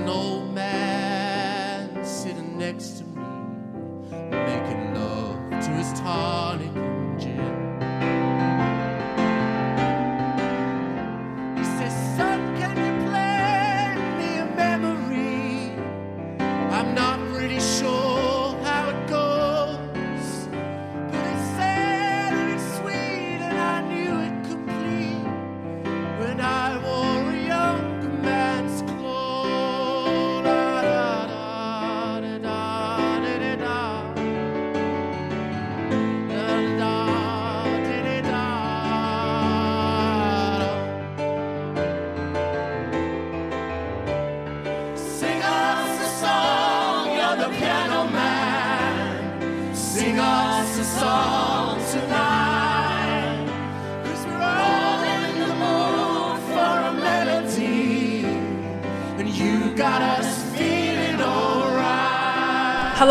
know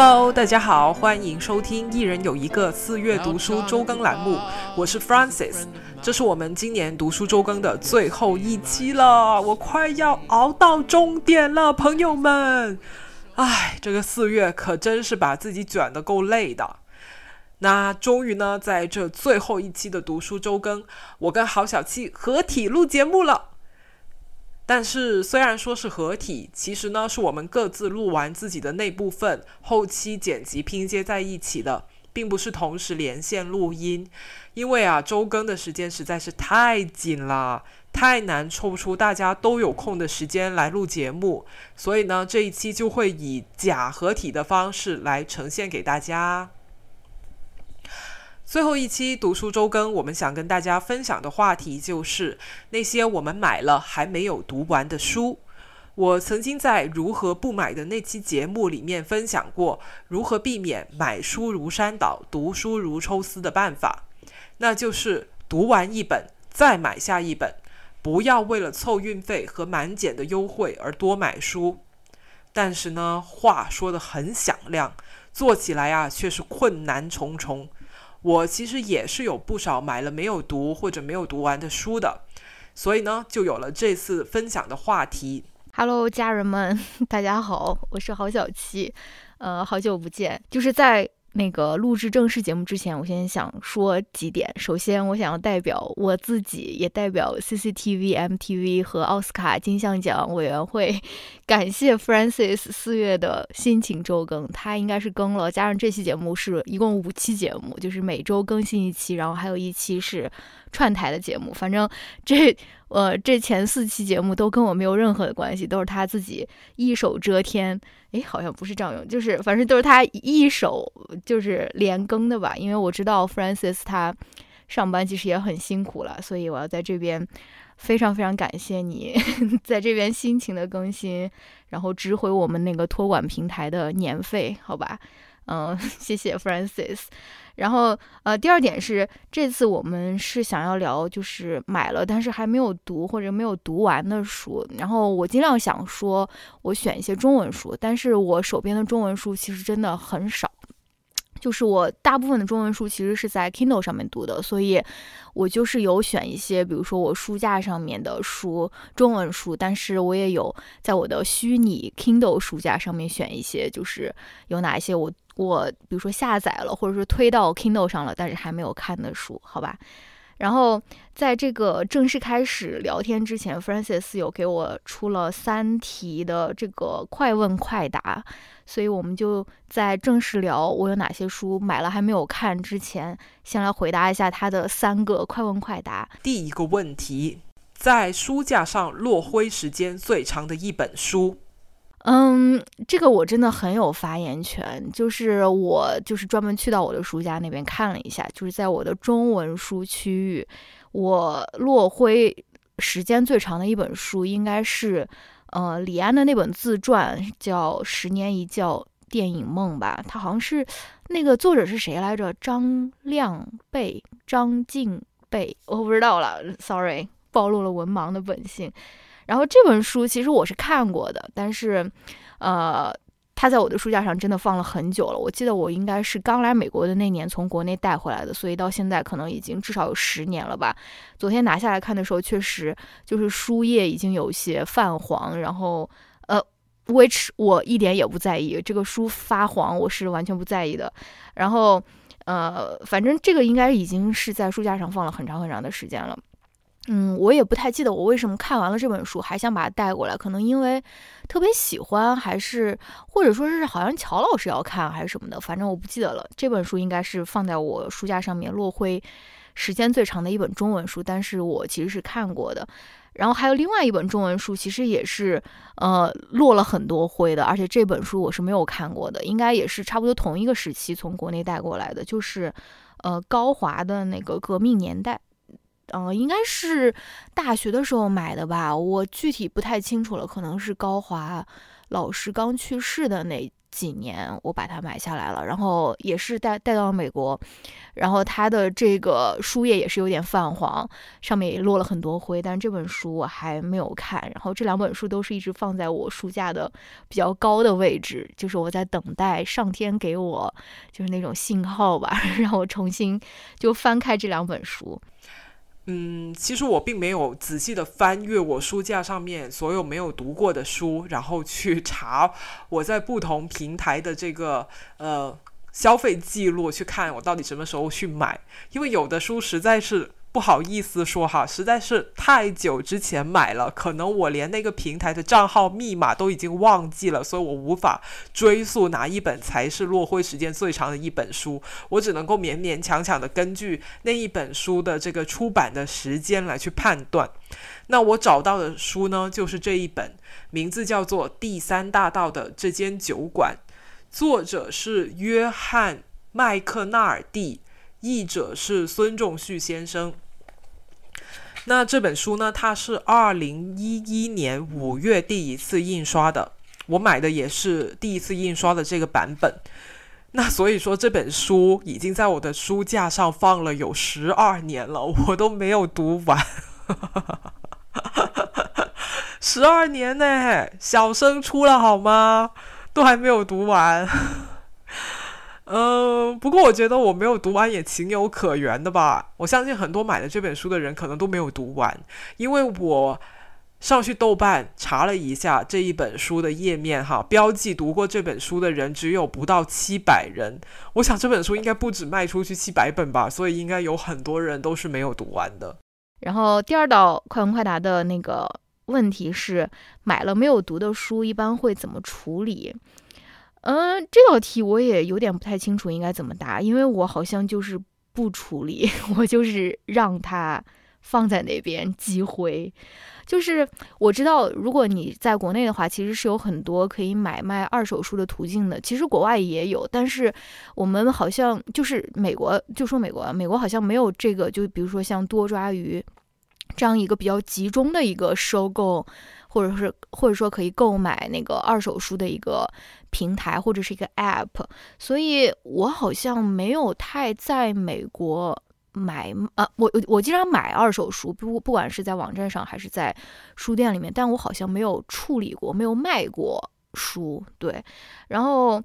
Hello，大家好，欢迎收听《一人有一个四月读书周更》栏目，我是 Francis，这是我们今年读书周更的最后一期了，我快要熬到终点了，朋友们。唉，这个四月可真是把自己卷得够累的。那终于呢，在这最后一期的读书周更，我跟郝小七合体录节目了。但是虽然说是合体，其实呢是我们各自录完自己的那部分，后期剪辑拼接在一起的，并不是同时连线录音。因为啊，周更的时间实在是太紧了，太难抽出大家都有空的时间来录节目，所以呢，这一期就会以假合体的方式来呈现给大家。最后一期读书周更，我们想跟大家分享的话题就是那些我们买了还没有读完的书。我曾经在《如何不买》的那期节目里面分享过如何避免买书如山倒、读书如抽丝的办法，那就是读完一本再买下一本，不要为了凑运费和满减的优惠而多买书。但是呢，话说的很响亮，做起来啊却是困难重重。我其实也是有不少买了没有读或者没有读完的书的，所以呢，就有了这次分享的话题。Hello，家人们，大家好，我是郝小七，呃，好久不见。就是在那个录制正式节目之前，我先想说几点。首先，我想要代表我自己，也代表 CCTV、MTV 和奥斯卡金像奖委员会，感谢 Francis 四月的辛勤周更。他应该是更了，加上这期节目是一共五期节目，就是每周更新一期，然后还有一期是串台的节目。反正这。呃，这前四期节目都跟我没有任何的关系，都是他自己一手遮天。诶，好像不是张勇，就是反正都是他一手就是连更的吧。因为我知道 Francis 他上班其实也很辛苦了，所以我要在这边非常非常感谢你 在这边辛勤的更新，然后值回我们那个托管平台的年费，好吧？嗯，谢谢 Francis。然后，呃，第二点是，这次我们是想要聊，就是买了但是还没有读或者没有读完的书。然后我尽量想说，我选一些中文书，但是我手边的中文书其实真的很少。就是我大部分的中文书其实是在 Kindle 上面读的，所以我就是有选一些，比如说我书架上面的书，中文书，但是我也有在我的虚拟 Kindle 书架上面选一些，就是有哪一些我我比如说下载了，或者说推到 Kindle 上了，但是还没有看的书，好吧。然后在这个正式开始聊天之前，Francis 有给我出了三题的这个快问快答，所以我们就在正式聊我有哪些书买了还没有看之前，先来回答一下他的三个快问快答。第一个问题，在书架上落灰时间最长的一本书。嗯，这个我真的很有发言权。就是我就是专门去到我的书架那边看了一下，就是在我的中文书区域，我落灰时间最长的一本书应该是呃李安的那本自传，叫《十年一觉电影梦》吧。它好像是那个作者是谁来着？张亮贝、张静贝，我不知道了，sorry，暴露了文盲的本性。然后这本书其实我是看过的，但是，呃，它在我的书架上真的放了很久了。我记得我应该是刚来美国的那年从国内带回来的，所以到现在可能已经至少有十年了吧。昨天拿下来看的时候，确实就是书页已经有些泛黄，然后呃，which 我一点也不在意，这个书发黄我是完全不在意的。然后呃，反正这个应该已经是在书架上放了很长很长的时间了。嗯，我也不太记得我为什么看完了这本书还想把它带过来，可能因为特别喜欢，还是或者说是好像乔老师要看还是什么的，反正我不记得了。这本书应该是放在我书架上面落灰时间最长的一本中文书，但是我其实是看过的。然后还有另外一本中文书，其实也是呃落了很多灰的，而且这本书我是没有看过的，应该也是差不多同一个时期从国内带过来的，就是呃高华的那个《革命年代》。嗯，应该是大学的时候买的吧，我具体不太清楚了，可能是高华老师刚去世的那几年，我把它买下来了，然后也是带带到了美国，然后它的这个书页也是有点泛黄，上面也落了很多灰，但这本书我还没有看，然后这两本书都是一直放在我书架的比较高的位置，就是我在等待上天给我就是那种信号吧，让我重新就翻开这两本书。嗯，其实我并没有仔细的翻阅我书架上面所有没有读过的书，然后去查我在不同平台的这个呃消费记录，去看我到底什么时候去买，因为有的书实在是。不好意思说哈，实在是太久之前买了，可能我连那个平台的账号密码都已经忘记了，所以我无法追溯哪一本才是落灰时间最长的一本书。我只能够勉勉强强的根据那一本书的这个出版的时间来去判断。那我找到的书呢，就是这一本，名字叫做《第三大道的这间酒馆》，作者是约翰麦克纳尔蒂。译者是孙仲旭先生。那这本书呢？它是二零一一年五月第一次印刷的，我买的也是第一次印刷的这个版本。那所以说，这本书已经在我的书架上放了有十二年了，我都没有读完。十二年呢，小升初了好吗？都还没有读完。嗯，不过我觉得我没有读完也情有可原的吧。我相信很多买了这本书的人可能都没有读完，因为我上去豆瓣查了一下这一本书的页面哈，标记读过这本书的人只有不到七百人。我想这本书应该不止卖出去七百本吧，所以应该有很多人都是没有读完的。然后第二道快问快答的那个问题是，买了没有读的书一般会怎么处理？嗯，这道题我也有点不太清楚应该怎么答，因为我好像就是不处理，我就是让它放在那边积灰。就是我知道，如果你在国内的话，其实是有很多可以买卖二手书的途径的。其实国外也有，但是我们好像就是美国，就说美国，美国好像没有这个，就比如说像多抓鱼这样一个比较集中的一个收购。或者是或者说可以购买那个二手书的一个平台或者是一个 App，所以我好像没有太在美国买啊，我我经常买二手书，不不管是在网站上还是在书店里面，但我好像没有处理过，没有卖过书，对，然后。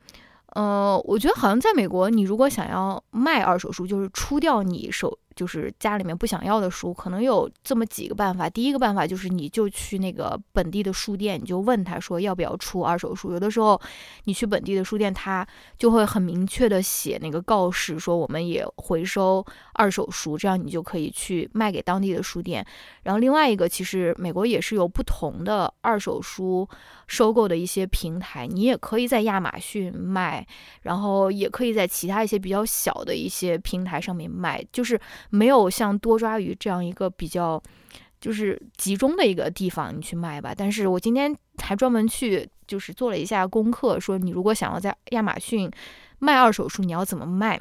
呃，我觉得好像在美国，你如果想要卖二手书，就是出掉你手，就是家里面不想要的书，可能有这么几个办法。第一个办法就是，你就去那个本地的书店，你就问他说要不要出二手书。有的时候，你去本地的书店，他就会很明确的写那个告示，说我们也回收二手书，这样你就可以去卖给当地的书店。然后另外一个，其实美国也是有不同的二手书。收购的一些平台，你也可以在亚马逊卖，然后也可以在其他一些比较小的一些平台上面卖，就是没有像多抓鱼这样一个比较就是集中的一个地方你去卖吧。但是我今天还专门去就是做了一下功课，说你如果想要在亚马逊卖二手书，你要怎么卖？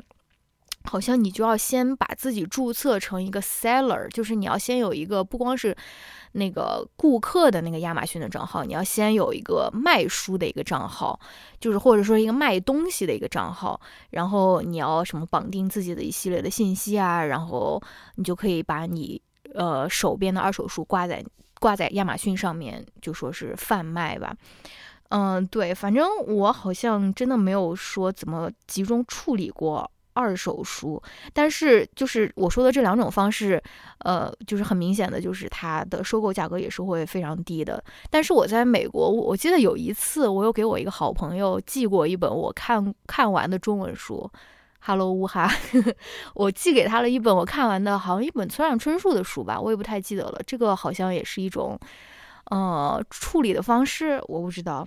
好像你就要先把自己注册成一个 seller，就是你要先有一个不光是那个顾客的那个亚马逊的账号，你要先有一个卖书的一个账号，就是或者说一个卖东西的一个账号，然后你要什么绑定自己的一系列的信息啊，然后你就可以把你呃手边的二手书挂在挂在亚马逊上面，就说是贩卖吧。嗯，对，反正我好像真的没有说怎么集中处理过二手书，但是就是我说的这两种方式，呃，就是很明显的就是它的收购价格也是会非常低的。但是我在美国，我记得有一次我有给我一个好朋友寄过一本我看看完的中文书。Hello，乌哈，我寄给他了一本我看完的，好像一本村上春树的书吧，我也不太记得了。这个好像也是一种，呃，处理的方式，我不知道。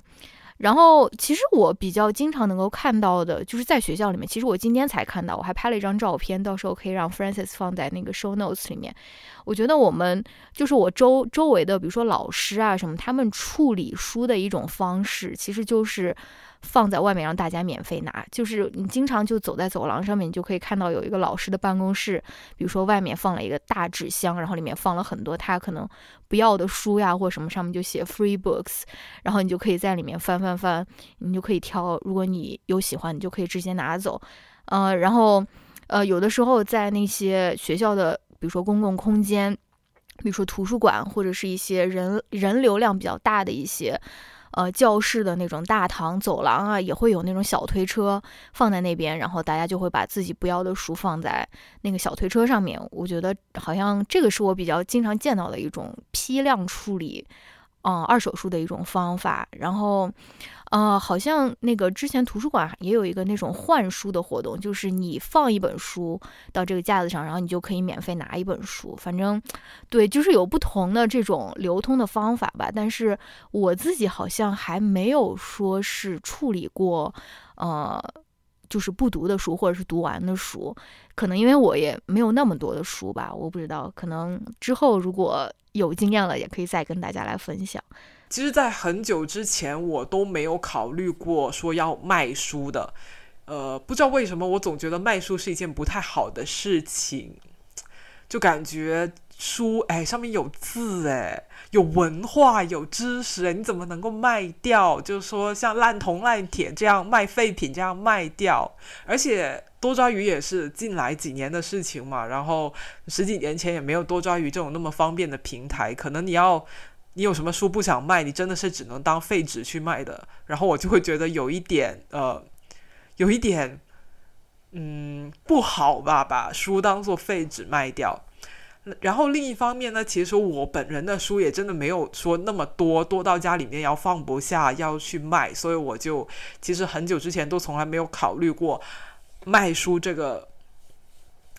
然后，其实我比较经常能够看到的，就是在学校里面。其实我今天才看到，我还拍了一张照片，到时候可以让 Francis 放在那个 Show Notes 里面。我觉得我们就是我周周围的，比如说老师啊什么，他们处理书的一种方式，其实就是。放在外面让大家免费拿，就是你经常就走在走廊上面，你就可以看到有一个老师的办公室，比如说外面放了一个大纸箱，然后里面放了很多他可能不要的书呀，或什么，上面就写 free books，然后你就可以在里面翻翻翻，你就可以挑，如果你有喜欢，你就可以直接拿走。呃，然后呃，有的时候在那些学校的，比如说公共空间，比如说图书馆或者是一些人人流量比较大的一些。呃，教室的那种大堂、走廊啊，也会有那种小推车放在那边，然后大家就会把自己不要的书放在那个小推车上面。我觉得好像这个是我比较经常见到的一种批量处理。嗯，二手书的一种方法，然后，呃，好像那个之前图书馆也有一个那种换书的活动，就是你放一本书到这个架子上，然后你就可以免费拿一本书。反正，对，就是有不同的这种流通的方法吧。但是我自己好像还没有说是处理过，呃，就是不读的书或者是读完的书，可能因为我也没有那么多的书吧，我不知道，可能之后如果。有经验了，也可以再跟大家来分享。其实，在很久之前，我都没有考虑过说要卖书的。呃，不知道为什么，我总觉得卖书是一件不太好的事情，就感觉书，哎，上面有字，哎，有文化，有知识，哎，你怎么能够卖掉？就是说，像烂铜烂铁这样卖废品，这样卖掉，而且。多抓鱼也是近来几年的事情嘛，然后十几年前也没有多抓鱼这种那么方便的平台，可能你要你有什么书不想卖，你真的是只能当废纸去卖的。然后我就会觉得有一点呃，有一点嗯不好吧，把书当做废纸卖掉。然后另一方面呢，其实我本人的书也真的没有说那么多，多到家里面要放不下要去卖，所以我就其实很久之前都从来没有考虑过。卖书这个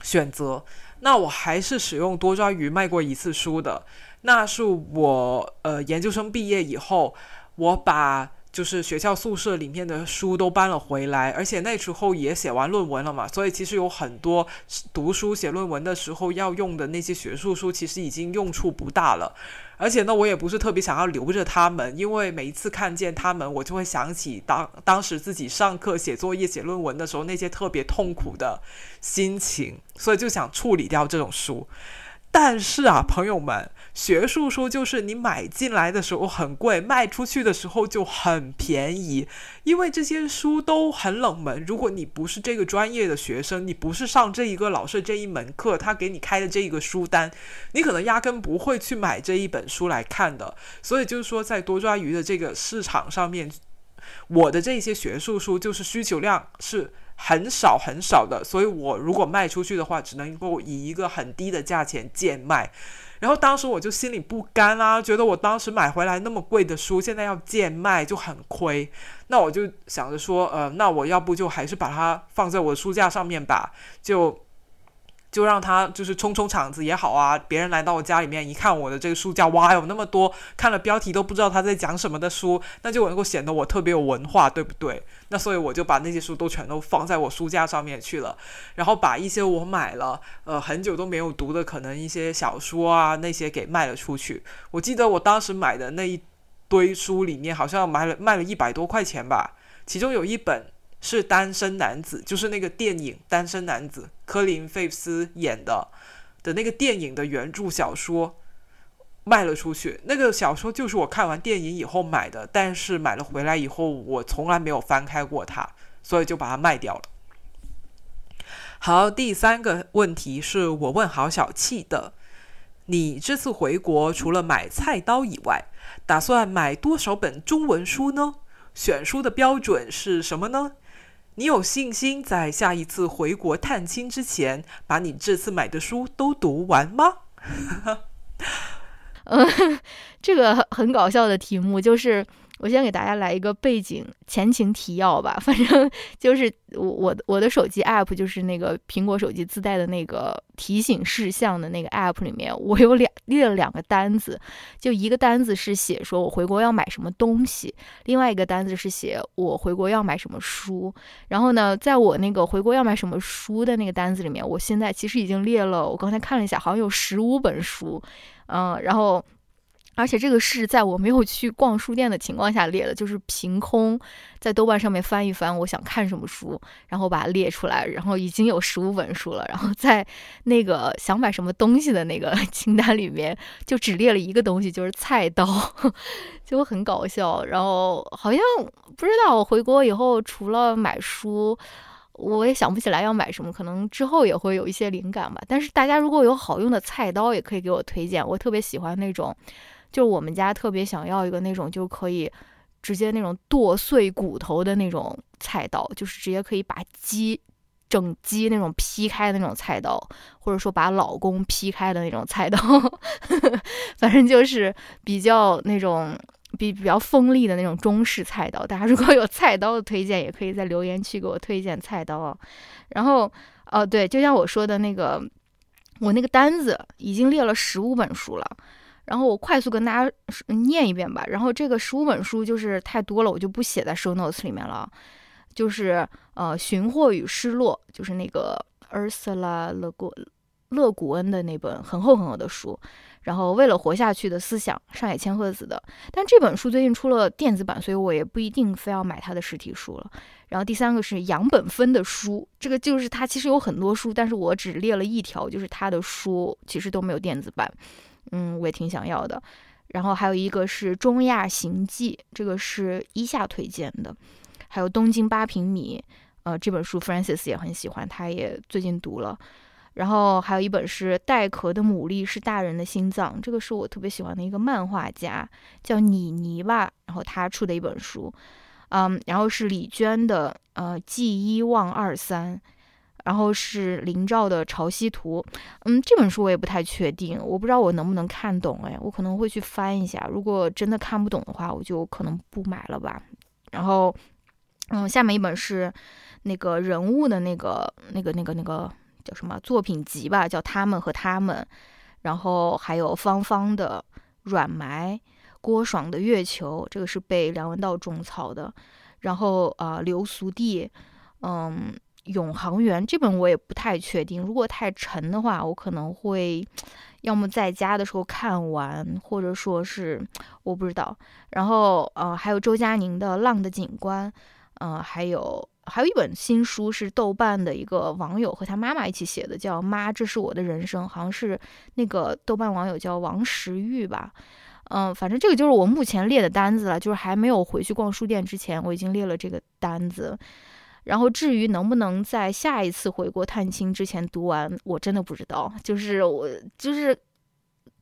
选择，那我还是使用多抓鱼卖过一次书的。那是我呃研究生毕业以后，我把就是学校宿舍里面的书都搬了回来，而且那时候也写完论文了嘛，所以其实有很多读书写论文的时候要用的那些学术书，其实已经用处不大了。而且呢，我也不是特别想要留着他们，因为每一次看见他们，我就会想起当当时自己上课写作业、写论文的时候那些特别痛苦的心情，所以就想处理掉这种书。但是啊，朋友们，学术书就是你买进来的时候很贵，卖出去的时候就很便宜，因为这些书都很冷门。如果你不是这个专业的学生，你不是上这一个老师这一门课，他给你开的这一个书单，你可能压根不会去买这一本书来看的。所以就是说，在多抓鱼的这个市场上面，我的这些学术书就是需求量是。很少很少的，所以我如果卖出去的话，只能够以一个很低的价钱贱卖。然后当时我就心里不甘啊，觉得我当时买回来那么贵的书，现在要贱卖就很亏。那我就想着说，呃，那我要不就还是把它放在我的书架上面吧，就。就让他就是冲冲场子也好啊！别人来到我家里面一看我的这个书架，哇，有那么多看了标题都不知道他在讲什么的书，那就能够显得我特别有文化，对不对？那所以我就把那些书都全都放在我书架上面去了，然后把一些我买了呃很久都没有读的可能一些小说啊那些给卖了出去。我记得我当时买的那一堆书里面，好像买了卖了一百多块钱吧，其中有一本。是单身男子，就是那个电影《单身男子》，科林费斯演的的那个电影的原著小说卖了出去。那个小说就是我看完电影以后买的，但是买了回来以后，我从来没有翻开过它，所以就把它卖掉了。好，第三个问题是我问郝小气的：你这次回国除了买菜刀以外，打算买多少本中文书呢？选书的标准是什么呢？你有信心在下一次回国探亲之前，把你这次买的书都读完吗？嗯，这个很搞笑的题目就是。我先给大家来一个背景前情提要吧，反正就是我我我的手机 app 就是那个苹果手机自带的那个提醒事项的那个 app 里面，我有两列了两个单子，就一个单子是写说我回国要买什么东西，另外一个单子是写我回国要买什么书。然后呢，在我那个回国要买什么书的那个单子里面，我现在其实已经列了，我刚才看了一下，好像有十五本书，嗯，然后。而且这个是在我没有去逛书店的情况下列的，就是凭空在豆瓣上面翻一翻，我想看什么书，然后把它列出来，然后已经有十五本书了。然后在那个想买什么东西的那个 清单里面，就只列了一个东西，就是菜刀，就很搞笑。然后好像不知道我回国以后除了买书，我也想不起来要买什么，可能之后也会有一些灵感吧。但是大家如果有好用的菜刀，也可以给我推荐，我特别喜欢那种。就我们家特别想要一个那种就可以直接那种剁碎骨头的那种菜刀，就是直接可以把鸡整鸡那种劈开的那种菜刀，或者说把老公劈开的那种菜刀，反正就是比较那种比比较锋利的那种中式菜刀。大家如果有菜刀的推荐，也可以在留言区给我推荐菜刀。然后，哦对，就像我说的那个，我那个单子已经列了十五本书了。然后我快速跟大家念一遍吧。然后这个十五本书就是太多了，我就不写在 show notes 里面了。就是呃，《寻获与失落》，就是那个 Ursula 勒古勒古恩的那本很厚很厚的书。然后为了活下去的思想，上海千鹤子的。但这本书最近出了电子版，所以我也不一定非要买它的实体书了。然后第三个是杨本芬的书，这个就是它其实有很多书，但是我只列了一条，就是他的书其实都没有电子版。嗯，我也挺想要的。然后还有一个是《中亚行记》，这个是一下推荐的。还有《东京八平米》，呃，这本书 Francis 也很喜欢，他也最近读了。然后还有一本是《带壳的牡蛎是大人的心脏》，这个是我特别喜欢的一个漫画家，叫妮妮吧，然后他出的一本书。嗯，然后是李娟的呃《记一忘二三》。然后是林兆的《潮汐图》，嗯，这本书我也不太确定，我不知道我能不能看懂，哎，我可能会去翻一下。如果真的看不懂的话，我就可能不买了吧。然后，嗯，下面一本是那个人物的那个、那个、那个、那个叫什么作品集吧，叫《他们和他们》。然后还有方方的《软埋》，郭爽的《月球》，这个是被梁文道种草的。然后啊，刘苏地，嗯。永航员这本我也不太确定，如果太沉的话，我可能会要么在家的时候看完，或者说是我不知道。然后呃，还有周佳宁的《浪的景观》，呃，还有还有一本新书是豆瓣的一个网友和他妈妈一起写的，叫《妈，这是我的人生》，好像是那个豆瓣网友叫王石玉吧。嗯，反正这个就是我目前列的单子了，就是还没有回去逛书店之前，我已经列了这个单子。然后至于能不能在下一次回国探亲之前读完，我真的不知道。就是我就是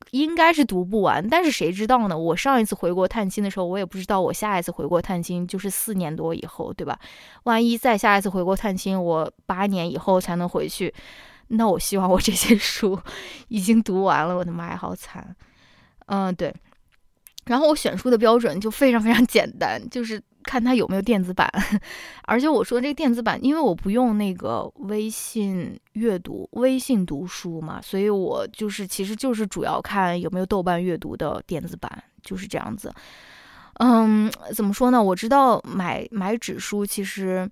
应该是读不完，但是谁知道呢？我上一次回国探亲的时候，我也不知道我下一次回国探亲就是四年多以后，对吧？万一再下一次回国探亲，我八年以后才能回去，那我希望我这些书 已经读完了。我的妈呀，好惨！嗯，对。然后我选书的标准就非常非常简单，就是。看它有没有电子版，而且我说这个电子版，因为我不用那个微信阅读、微信读书嘛，所以我就是其实就是主要看有没有豆瓣阅读的电子版，就是这样子。嗯，怎么说呢？我知道买买纸书其实。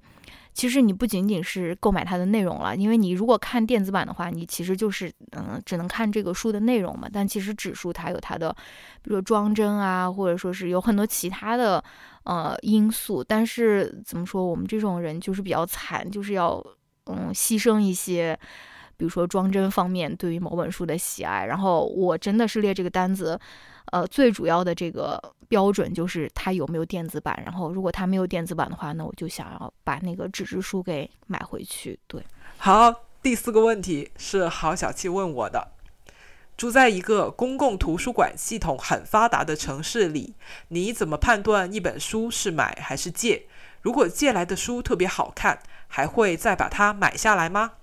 其实你不仅仅是购买它的内容了，因为你如果看电子版的话，你其实就是嗯，只能看这个书的内容嘛。但其实纸书它有它的，比如说装帧啊，或者说是有很多其他的呃因素。但是怎么说，我们这种人就是比较惨，就是要嗯牺牲一些，比如说装帧方面对于某本书的喜爱。然后我真的是列这个单子。呃，最主要的这个标准就是它有没有电子版。然后，如果它没有电子版的话，那我就想要把那个纸质书给买回去。对，好，第四个问题是郝小七问我的：住在一个公共图书馆系统很发达的城市里，你怎么判断一本书是买还是借？如果借来的书特别好看，还会再把它买下来吗？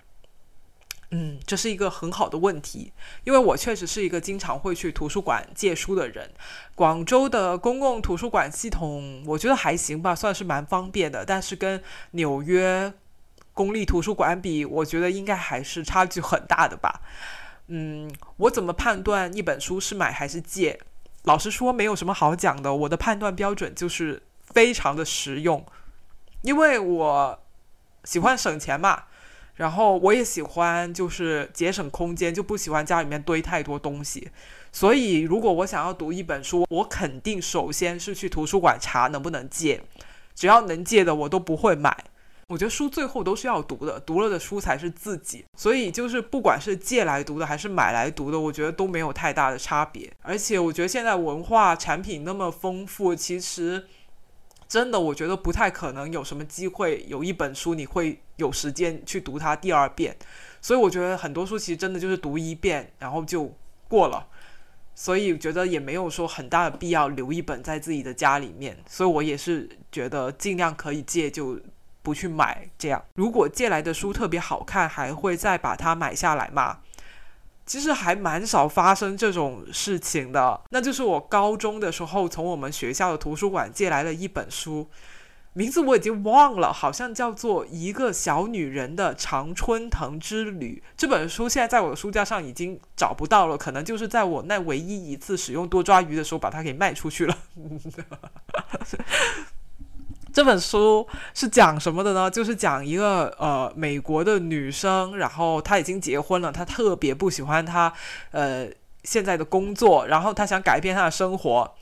嗯，这是一个很好的问题，因为我确实是一个经常会去图书馆借书的人。广州的公共图书馆系统，我觉得还行吧，算是蛮方便的。但是跟纽约公立图书馆比，我觉得应该还是差距很大的吧。嗯，我怎么判断一本书是买还是借？老实说，没有什么好讲的。我的判断标准就是非常的实用，因为我喜欢省钱嘛。然后我也喜欢，就是节省空间，就不喜欢家里面堆太多东西。所以，如果我想要读一本书，我肯定首先是去图书馆查能不能借，只要能借的我都不会买。我觉得书最后都是要读的，读了的书才是自己。所以，就是不管是借来读的还是买来读的，我觉得都没有太大的差别。而且，我觉得现在文化产品那么丰富，其实。真的，我觉得不太可能有什么机会有一本书你会有时间去读它第二遍，所以我觉得很多书其实真的就是读一遍然后就过了，所以觉得也没有说很大的必要留一本在自己的家里面，所以我也是觉得尽量可以借就不去买这样。如果借来的书特别好看，还会再把它买下来吗？其实还蛮少发生这种事情的，那就是我高中的时候从我们学校的图书馆借来了一本书，名字我已经忘了，好像叫做《一个小女人的常春藤之旅》。这本书现在在我的书架上已经找不到了，可能就是在我那唯一一次使用多抓鱼的时候把它给卖出去了。这本书是讲什么的呢？就是讲一个呃美国的女生，然后她已经结婚了，她特别不喜欢她呃现在的工作，然后她想改变她的生活，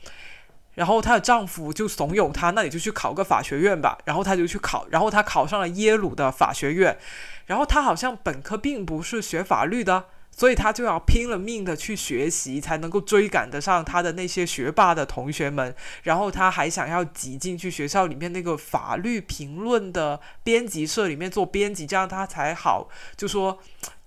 然后她的丈夫就怂恿她，那你就去考个法学院吧，然后她就去考，然后她考上了耶鲁的法学院，然后她好像本科并不是学法律的。所以他就要拼了命的去学习，才能够追赶得上他的那些学霸的同学们。然后他还想要挤进去学校里面那个法律评论的编辑社里面做编辑，这样他才好，就说。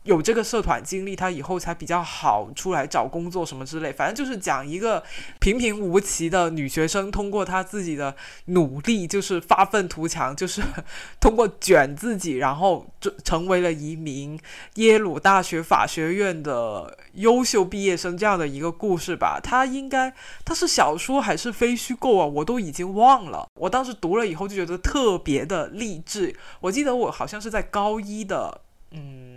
有这个社团经历，他以后才比较好出来找工作什么之类。反正就是讲一个平平无奇的女学生，通过她自己的努力，就是发愤图强，就是 通过卷自己，然后就成为了一名耶鲁大学法学院的优秀毕业生这样的一个故事吧。它应该它是小说还是非虚构啊？我都已经忘了。我当时读了以后就觉得特别的励志。我记得我好像是在高一的，嗯。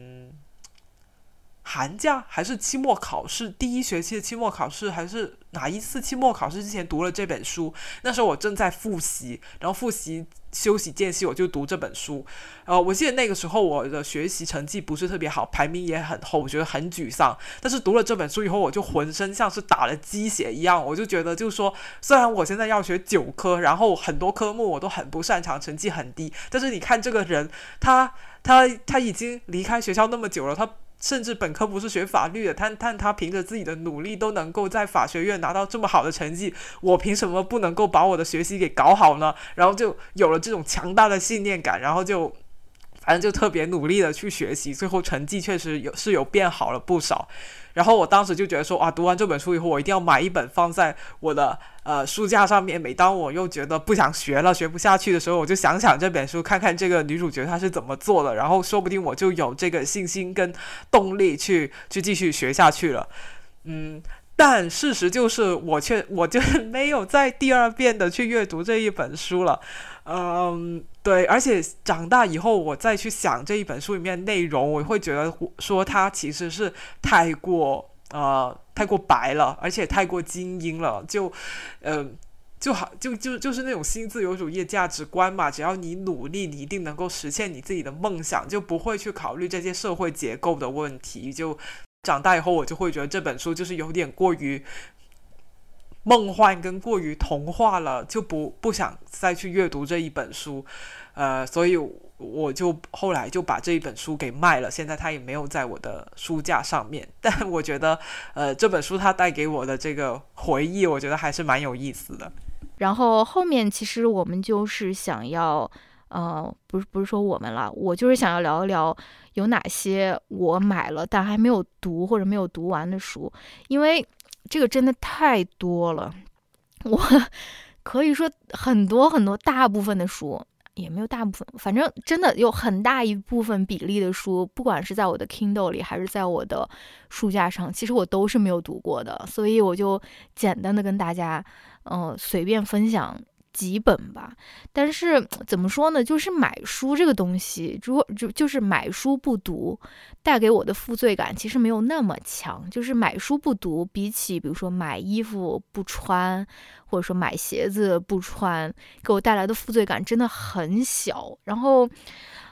寒假还是期末考试，第一学期的期末考试还是哪一次期末考试之前读了这本书？那时候我正在复习，然后复习休息间隙我就读这本书。呃，我记得那个时候我的学习成绩不是特别好，排名也很后，我觉得很沮丧。但是读了这本书以后，我就浑身像是打了鸡血一样，我就觉得就是说，虽然我现在要学九科，然后很多科目我都很不擅长，成绩很低，但是你看这个人，他他他已经离开学校那么久了，他。甚至本科不是学法律的，但但他凭着自己的努力都能够在法学院拿到这么好的成绩，我凭什么不能够把我的学习给搞好呢？然后就有了这种强大的信念感，然后就反正就特别努力的去学习，最后成绩确实有是有变好了不少。然后我当时就觉得说啊，读完这本书以后，我一定要买一本放在我的呃书架上面。每当我又觉得不想学了、学不下去的时候，我就想想这本书，看看这个女主角她是怎么做的，然后说不定我就有这个信心跟动力去去继续学下去了。嗯，但事实就是我却我就 没有再第二遍的去阅读这一本书了。嗯。对，而且长大以后，我再去想这一本书里面内容，我会觉得说它其实是太过呃太过白了，而且太过精英了，就，嗯，就好就就就是那种新自由主义价值观嘛，只要你努力，你一定能够实现你自己的梦想，就不会去考虑这些社会结构的问题。就长大以后，我就会觉得这本书就是有点过于。梦幻跟过于童话了，就不不想再去阅读这一本书，呃，所以我就后来就把这一本书给卖了。现在它也没有在我的书架上面，但我觉得，呃，这本书它带给我的这个回忆，我觉得还是蛮有意思的。然后后面其实我们就是想要，呃，不是不是说我们了，我就是想要聊一聊有哪些我买了但还没有读或者没有读完的书，因为这个真的太多了，我可以说很多很多大部分的书。也没有大部分，反正真的有很大一部分比例的书，不管是在我的 Kindle 里，还是在我的书架上，其实我都是没有读过的，所以我就简单的跟大家，嗯，随便分享。几本吧，但是怎么说呢？就是买书这个东西，如果就就是买书不读，带给我的负罪感其实没有那么强。就是买书不读，比起比如说买衣服不穿，或者说买鞋子不穿，给我带来的负罪感真的很小。然后，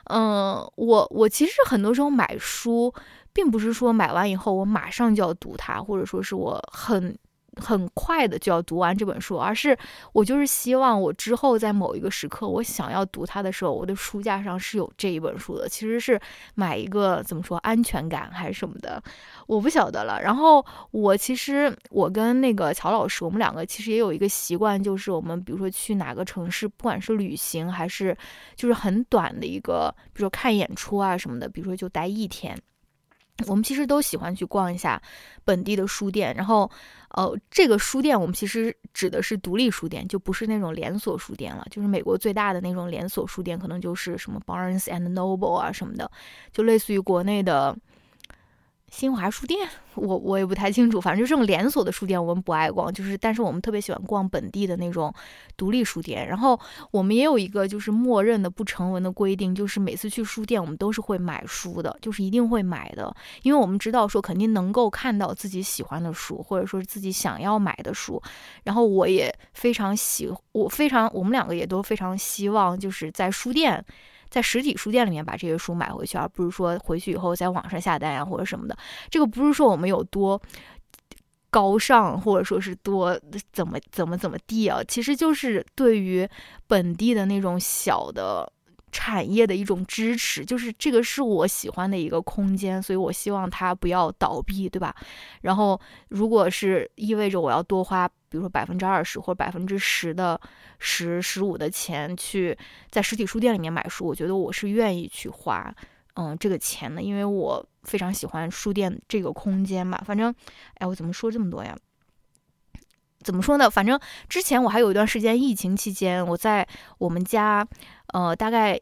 嗯，我我其实很多时候买书，并不是说买完以后我马上就要读它，或者说是我很。很快的就要读完这本书，而是我就是希望我之后在某一个时刻，我想要读它的时候，我的书架上是有这一本书的。其实是买一个怎么说安全感还是什么的，我不晓得了。然后我其实我跟那个乔老师，我们两个其实也有一个习惯，就是我们比如说去哪个城市，不管是旅行还是就是很短的一个，比如说看演出啊什么的，比如说就待一天。我们其实都喜欢去逛一下本地的书店，然后，呃，这个书店我们其实指的是独立书店，就不是那种连锁书店了。就是美国最大的那种连锁书店，可能就是什么 Barnes and Noble 啊什么的，就类似于国内的。新华书店，我我也不太清楚，反正就这种连锁的书店，我们不爱逛。就是，但是我们特别喜欢逛本地的那种独立书店。然后我们也有一个就是默认的不成文的规定，就是每次去书店，我们都是会买书的，就是一定会买的，因为我们知道说肯定能够看到自己喜欢的书，或者说自己想要买的书。然后我也非常喜，我非常，我们两个也都非常希望，就是在书店。在实体书店里面把这些书买回去，而不是说回去以后在网上下单呀或者什么的。这个不是说我们有多高尚，或者说是多怎么怎么怎么地啊，其实就是对于本地的那种小的产业的一种支持。就是这个是我喜欢的一个空间，所以我希望它不要倒闭，对吧？然后如果是意味着我要多花。比如说百分之二十或者百分之十的十十五的钱去在实体书店里面买书，我觉得我是愿意去花嗯这个钱的，因为我非常喜欢书店这个空间吧。反正，哎，我怎么说这么多呀？怎么说呢？反正之前我还有一段时间疫情期间，我在我们家，呃，大概。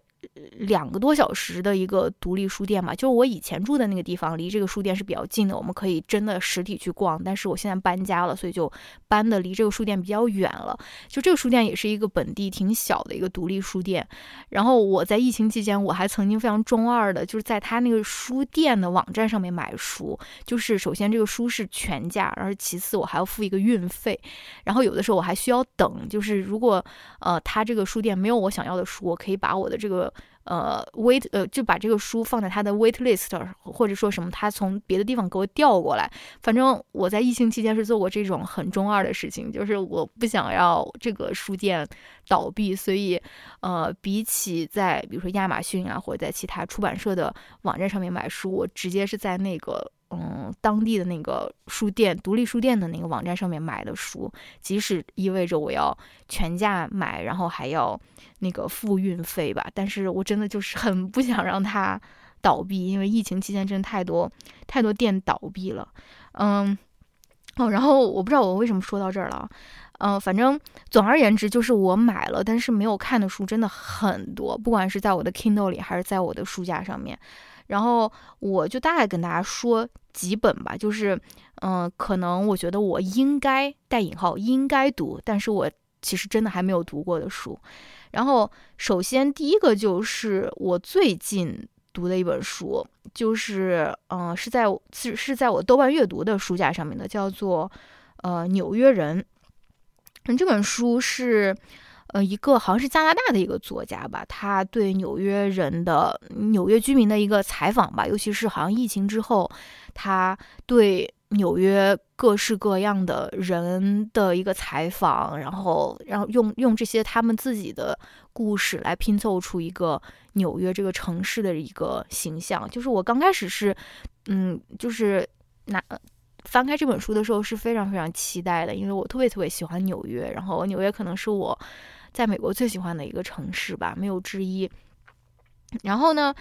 两个多小时的一个独立书店嘛，就是我以前住的那个地方，离这个书店是比较近的，我们可以真的实体去逛。但是我现在搬家了，所以就搬的离这个书店比较远了。就这个书店也是一个本地挺小的一个独立书店。然后我在疫情期间，我还曾经非常中二的，就是在他那个书店的网站上面买书。就是首先这个书是全价，然后其次我还要付一个运费。然后有的时候我还需要等，就是如果呃他这个书店没有我想要的书，我可以把我的这个。呃，wait，呃，就把这个书放在他的 wait list，或者说什么，他从别的地方给我调过来。反正我在疫情期间是做过这种很中二的事情，就是我不想要这个书店倒闭，所以，呃，比起在比如说亚马逊啊，或者在其他出版社的网站上面买书，我直接是在那个。嗯，当地的那个书店、独立书店的那个网站上面买的书，即使意味着我要全价买，然后还要那个付运费吧，但是我真的就是很不想让它倒闭，因为疫情期间真的太多太多店倒闭了。嗯，哦，然后我不知道我为什么说到这儿了，嗯，反正总而言之就是我买了，但是没有看的书真的很多，不管是在我的 Kindle 里，还是在我的书架上面。然后我就大概跟大家说几本吧，就是，嗯，可能我觉得我应该带引号应该读，但是我其实真的还没有读过的书。然后首先第一个就是我最近读的一本书，就是，嗯，是在是是在我豆瓣阅读的书架上面的，叫做，呃，纽约人。这本书是。呃，一个好像是加拿大的一个作家吧，他对纽约人的纽约居民的一个采访吧，尤其是好像疫情之后，他对纽约各式各样的人的一个采访，然后然后用用这些他们自己的故事来拼凑出一个纽约这个城市的一个形象。就是我刚开始是，嗯，就是拿翻开这本书的时候是非常非常期待的，因为我特别特别喜欢纽约，然后纽约可能是我。在美国最喜欢的一个城市吧，没有之一。然后呢，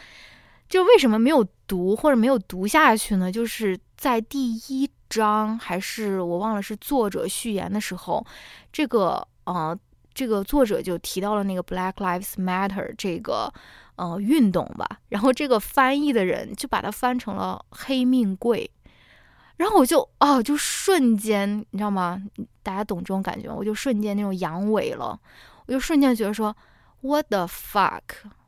就为什么没有读或者没有读下去呢？就是在第一章还是我忘了是作者序言的时候，这个呃，这个作者就提到了那个 Black Lives Matter 这个呃运动吧。然后这个翻译的人就把它翻成了“黑命贵”，然后我就啊，就瞬间你知道吗？大家懂这种感觉吗？我就瞬间那种阳痿了，我就瞬间觉得说 What the fuck！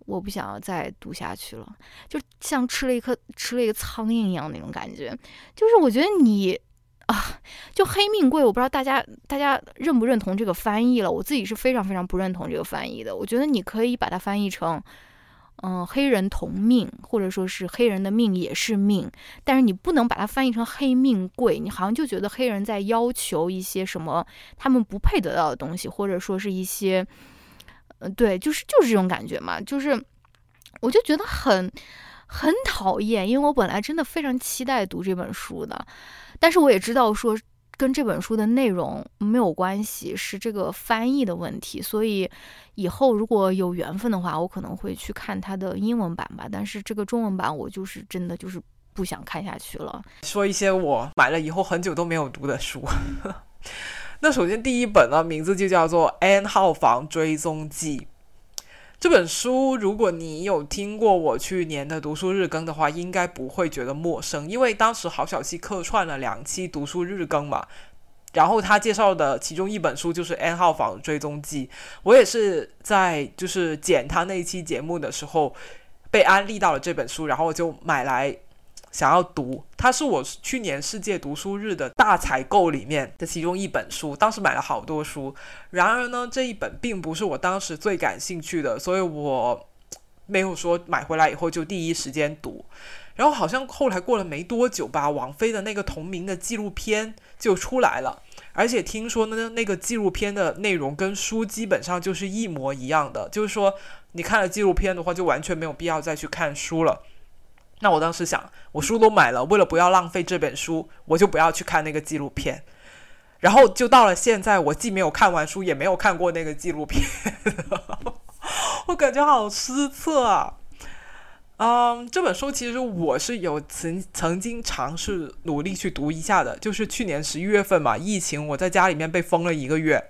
我不想要再读下去了，就像吃了一颗吃了一个苍蝇一样那种感觉。就是我觉得你啊，就黑命贵，我不知道大家大家认不认同这个翻译了。我自己是非常非常不认同这个翻译的。我觉得你可以把它翻译成，嗯，黑人同命，或者说是黑人的命也是命，但是你不能把它翻译成黑命贵。你好像就觉得黑人在要求一些什么他们不配得到的东西，或者说是一些。嗯，对，就是就是这种感觉嘛，就是我就觉得很很讨厌，因为我本来真的非常期待读这本书的，但是我也知道说跟这本书的内容没有关系，是这个翻译的问题，所以以后如果有缘分的话，我可能会去看它的英文版吧，但是这个中文版我就是真的就是不想看下去了。说一些我买了以后很久都没有读的书。那首先第一本呢，名字就叫做《N 号房追踪记》。这本书，如果你有听过我去年的读书日更的话，应该不会觉得陌生，因为当时郝小七客串了两期读书日更嘛。然后他介绍的其中一本书就是《N 号房追踪记》，我也是在就是剪他那一期节目的时候被安利到了这本书，然后就买来。想要读，它是我去年世界读书日的大采购里面的其中一本书。当时买了好多书，然而呢，这一本并不是我当时最感兴趣的，所以我没有说买回来以后就第一时间读。然后好像后来过了没多久吧，王菲的那个同名的纪录片就出来了，而且听说呢，那个纪录片的内容跟书基本上就是一模一样的，就是说你看了纪录片的话，就完全没有必要再去看书了。那我当时想，我书都买了，为了不要浪费这本书，我就不要去看那个纪录片。然后就到了现在，我既没有看完书，也没有看过那个纪录片，我感觉好失策啊！嗯，这本书其实我是有曾曾经尝试努力去读一下的，就是去年十一月份嘛，疫情我在家里面被封了一个月，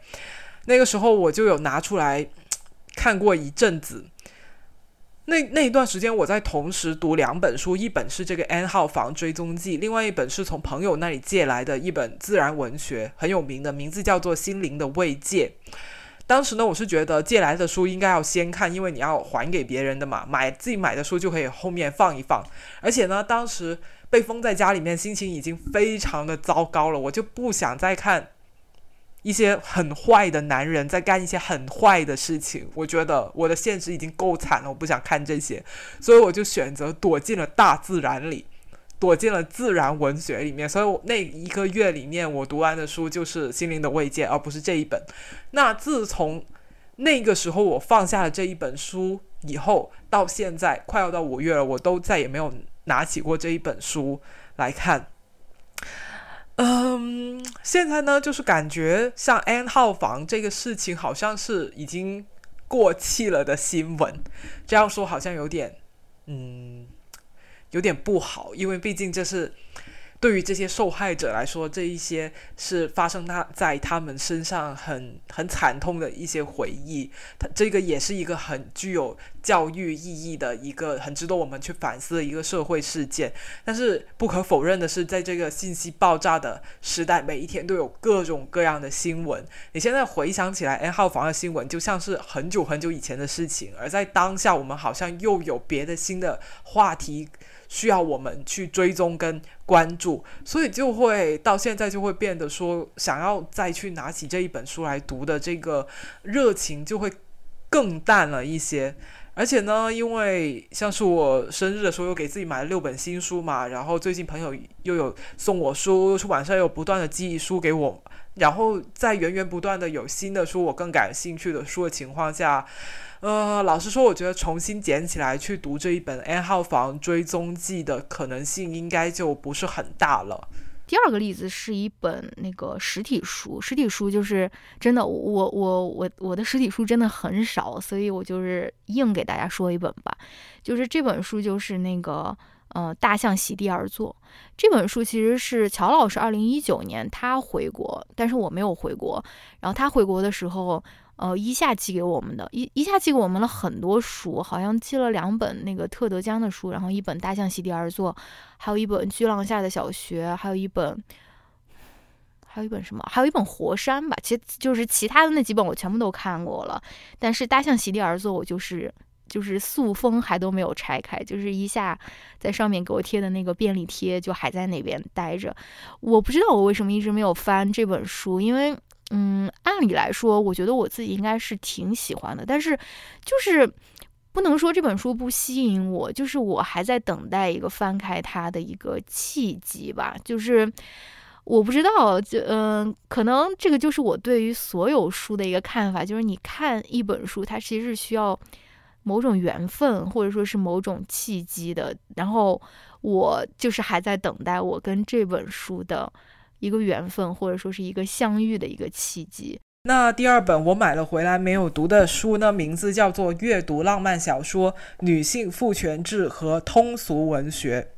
那个时候我就有拿出来看过一阵子。那那一段时间，我在同时读两本书，一本是这个 N 号房追踪记，另外一本是从朋友那里借来的一本自然文学，很有名的，名字叫做《心灵的慰藉》。当时呢，我是觉得借来的书应该要先看，因为你要还给别人的嘛，买自己买的书就可以后面放一放。而且呢，当时被封在家里面，心情已经非常的糟糕了，我就不想再看。一些很坏的男人在干一些很坏的事情，我觉得我的现实已经够惨了，我不想看这些，所以我就选择躲进了大自然里，躲进了自然文学里面。所以那一个月里面，我读完的书就是《心灵的慰藉》，而不是这一本。那自从那个时候我放下了这一本书以后，到现在快要到五月了，我都再也没有拿起过这一本书来看。嗯，现在呢，就是感觉像 N 号房这个事情，好像是已经过气了的新闻。这样说好像有点，嗯，有点不好，因为毕竟这是。对于这些受害者来说，这一些是发生他在他们身上很很惨痛的一些回忆。他这个也是一个很具有教育意义的一个很值得我们去反思的一个社会事件。但是不可否认的是，在这个信息爆炸的时代，每一天都有各种各样的新闻。你现在回想起来，N 号房的新闻就像是很久很久以前的事情，而在当下，我们好像又有别的新的话题。需要我们去追踪跟关注，所以就会到现在就会变得说，想要再去拿起这一本书来读的这个热情就会更淡了一些。而且呢，因为像是我生日的时候又给自己买了六本新书嘛，然后最近朋友又有送我书，出版社又不断的寄书给我，然后在源源不断的有新的书我更感兴趣的书的情况下。呃，老实说，我觉得重新捡起来去读这一本《N 号房追踪记》的可能性应该就不是很大了。第二个例子是一本那个实体书，实体书就是真的，我我我我的实体书真的很少，所以我就是硬给大家说一本吧，就是这本书就是那个呃大象席地而坐这本书其实是乔老师二零一九年他回国，但是我没有回国，然后他回国的时候。呃，一下寄给我们的，一一下寄给我们了很多书，好像寄了两本那个特德·江的书，然后一本《大象席地而坐》，还有一本《巨浪下的小学》，还有一本，还有一本什么？还有一本《活山》吧。其实就是其他的那几本我全部都看过了，但是《大象席地而坐》我就是就是塑封还都没有拆开，就是一下在上面给我贴的那个便利贴就还在那边待着。我不知道我为什么一直没有翻这本书，因为。嗯，按理来说，我觉得我自己应该是挺喜欢的，但是就是不能说这本书不吸引我，就是我还在等待一个翻开它的一个契机吧。就是我不知道，就嗯，可能这个就是我对于所有书的一个看法，就是你看一本书，它其实是需要某种缘分或者说是某种契机的。然后我就是还在等待我跟这本书的。一个缘分，或者说是一个相遇的一个契机。那第二本我买了回来没有读的书呢，名字叫做《阅读浪漫小说、女性父权制和通俗文学》。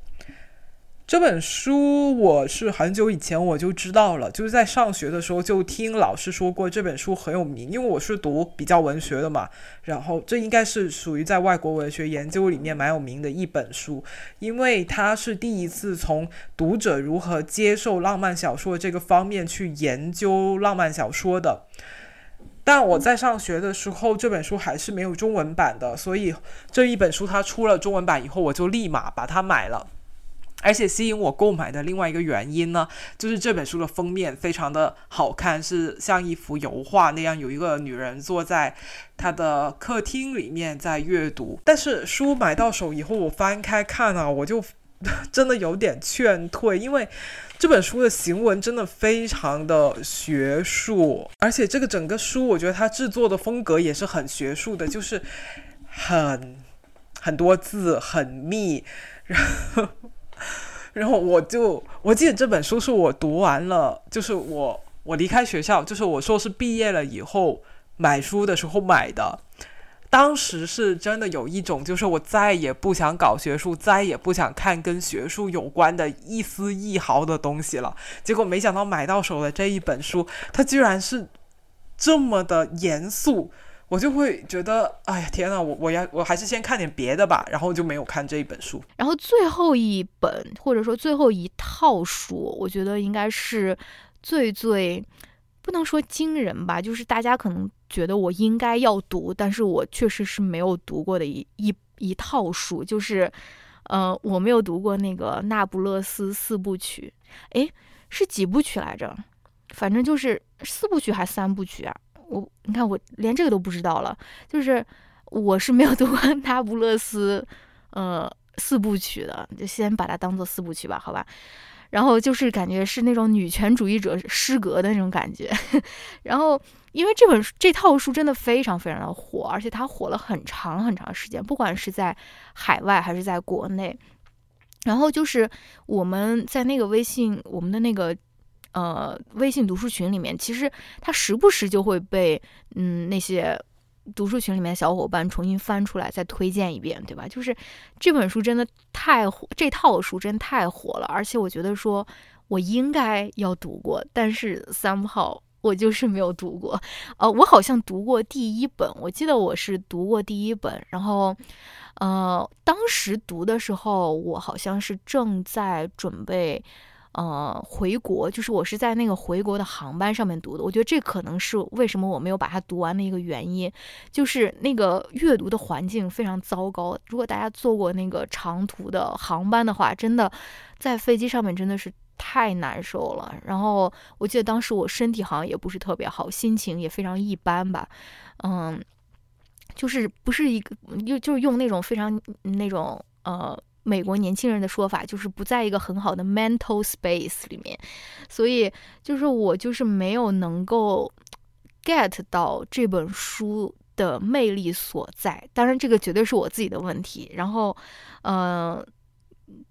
这本书我是很久以前我就知道了，就是在上学的时候就听老师说过这本书很有名，因为我是读比较文学的嘛。然后这应该是属于在外国文学研究里面蛮有名的一本书，因为它是第一次从读者如何接受浪漫小说这个方面去研究浪漫小说的。但我在上学的时候，这本书还是没有中文版的，所以这一本书它出了中文版以后，我就立马把它买了。而且吸引我购买的另外一个原因呢，就是这本书的封面非常的好看，是像一幅油画那样，有一个女人坐在她的客厅里面在阅读。但是书买到手以后，我翻开看啊，我就 真的有点劝退，因为这本书的行文真的非常的学术，而且这个整个书，我觉得它制作的风格也是很学术的，就是很很多字，很密，然后。然后我就我记得这本书是我读完了，就是我我离开学校，就是我说是毕业了以后买书的时候买的。当时是真的有一种，就是我再也不想搞学术，再也不想看跟学术有关的一丝一毫的东西了。结果没想到买到手的这一本书，它居然是这么的严肃。我就会觉得，哎呀，天呐，我我要我还是先看点别的吧，然后就没有看这一本书。然后最后一本或者说最后一套书，我觉得应该是最最不能说惊人吧，就是大家可能觉得我应该要读，但是我确实是没有读过的一一一套书，就是，呃，我没有读过那个《那不勒斯四部曲》，诶，是几部曲来着？反正就是四部曲还是三部曲啊？我你看，我连这个都不知道了。就是我是没有读过 《那不勒斯》呃四部曲的，就先把它当做四部曲吧，好吧。然后就是感觉是那种女权主义者失格的那种感觉。然后因为这本这套书真的非常非常的火，而且它火了很长很长时间，不管是在海外还是在国内。然后就是我们在那个微信，我们的那个。呃，微信读书群里面，其实它时不时就会被嗯那些读书群里面的小伙伴重新翻出来再推荐一遍，对吧？就是这本书真的太火，这套书真太火了，而且我觉得说我应该要读过，但是三号我就是没有读过。呃，我好像读过第一本，我记得我是读过第一本，然后呃，当时读的时候，我好像是正在准备。呃，回国就是我是在那个回国的航班上面读的，我觉得这可能是为什么我没有把它读完的一个原因，就是那个阅读的环境非常糟糕。如果大家坐过那个长途的航班的话，真的在飞机上面真的是太难受了。然后我记得当时我身体好像也不是特别好，心情也非常一般吧，嗯，就是不是一个就就是用那种非常那种呃。美国年轻人的说法就是不在一个很好的 mental space 里面，所以就是我就是没有能够 get 到这本书的魅力所在。当然，这个绝对是我自己的问题。然后，呃，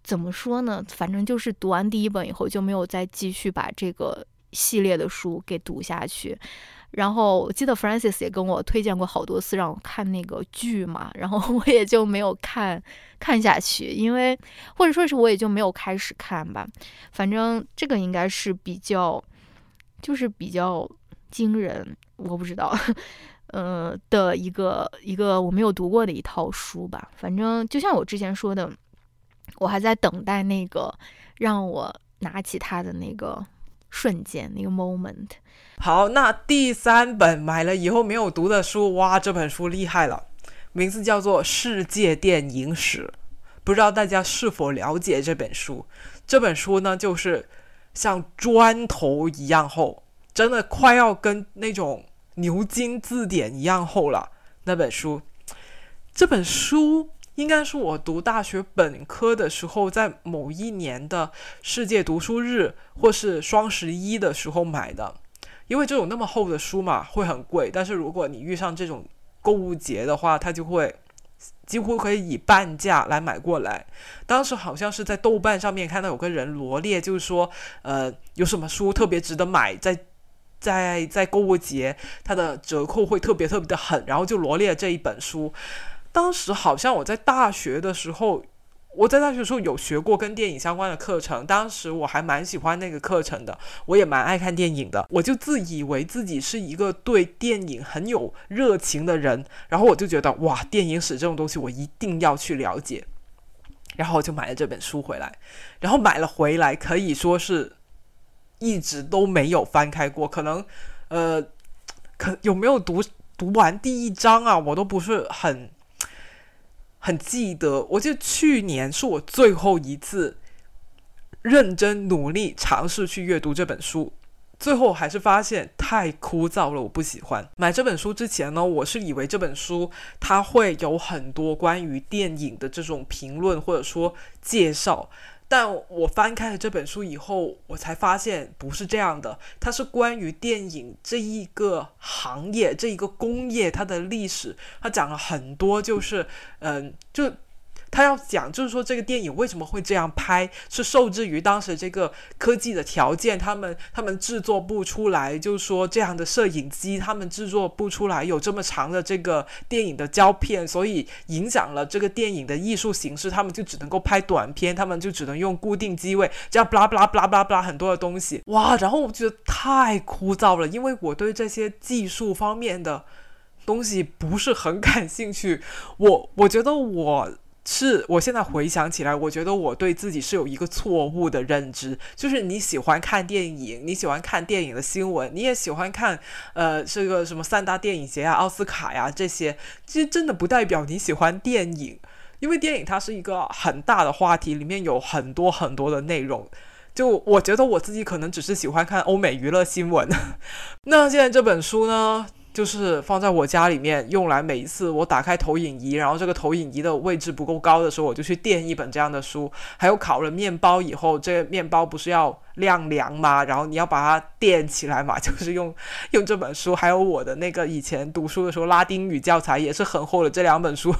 怎么说呢？反正就是读完第一本以后就没有再继续把这个系列的书给读下去。然后我记得 Francis 也跟我推荐过好多次让我看那个剧嘛，然后 我也就没有看看下去，因为或者说是我也就没有开始看吧。反正这个应该是比较，就是比较惊人，我不知道，呃的一个一个我没有读过的一套书吧。反正就像我之前说的，我还在等待那个让我拿起它的那个瞬间，那个 moment。好，那第三本买了以后没有读的书，哇，这本书厉害了，名字叫做《世界电影史》，不知道大家是否了解这本书？这本书呢，就是像砖头一样厚，真的快要跟那种牛津字典一样厚了。那本书，这本书应该是我读大学本科的时候，在某一年的世界读书日或是双十一的时候买的。因为这种那么厚的书嘛，会很贵。但是如果你遇上这种购物节的话，它就会几乎可以以半价来买过来。当时好像是在豆瓣上面看到有个人罗列，就是说，呃，有什么书特别值得买，在在在购物节它的折扣会特别特别的狠，然后就罗列这一本书。当时好像我在大学的时候。我在大学的时候有学过跟电影相关的课程，当时我还蛮喜欢那个课程的，我也蛮爱看电影的。我就自以为自己是一个对电影很有热情的人，然后我就觉得哇，电影史这种东西我一定要去了解，然后我就买了这本书回来，然后买了回来可以说是一直都没有翻开过，可能呃，可有没有读读完第一章啊，我都不是很。很记得，我记得去年是我最后一次认真努力尝试去阅读这本书，最后还是发现太枯燥了，我不喜欢。买这本书之前呢，我是以为这本书它会有很多关于电影的这种评论或者说介绍。但我翻开了这本书以后，我才发现不是这样的。它是关于电影这一个行业、这一个工业它的历史，它讲了很多，就是嗯，就。他要讲，就是说这个电影为什么会这样拍，是受制于当时这个科技的条件，他们他们制作不出来，就是说这样的摄影机，他们制作不出来有这么长的这个电影的胶片，所以影响了这个电影的艺术形式，他们就只能够拍短片，他们就只能用固定机位，这样巴拉巴拉巴拉巴拉很多的东西，哇！然后我觉得太枯燥了，因为我对这些技术方面的东西不是很感兴趣，我我觉得我。是我现在回想起来，我觉得我对自己是有一个错误的认知，就是你喜欢看电影，你喜欢看电影的新闻，你也喜欢看，呃，这个什么三大电影节啊、奥斯卡呀这些，其实真的不代表你喜欢电影，因为电影它是一个很大的话题，里面有很多很多的内容。就我觉得我自己可能只是喜欢看欧美娱乐新闻。那现在这本书呢？就是放在我家里面，用来每一次我打开投影仪，然后这个投影仪的位置不够高的时候，我就去垫一本这样的书。还有烤了面包以后，这个面包不是要晾凉吗？然后你要把它垫起来嘛，就是用用这本书。还有我的那个以前读书的时候拉丁语教材也是很厚的，这两本书。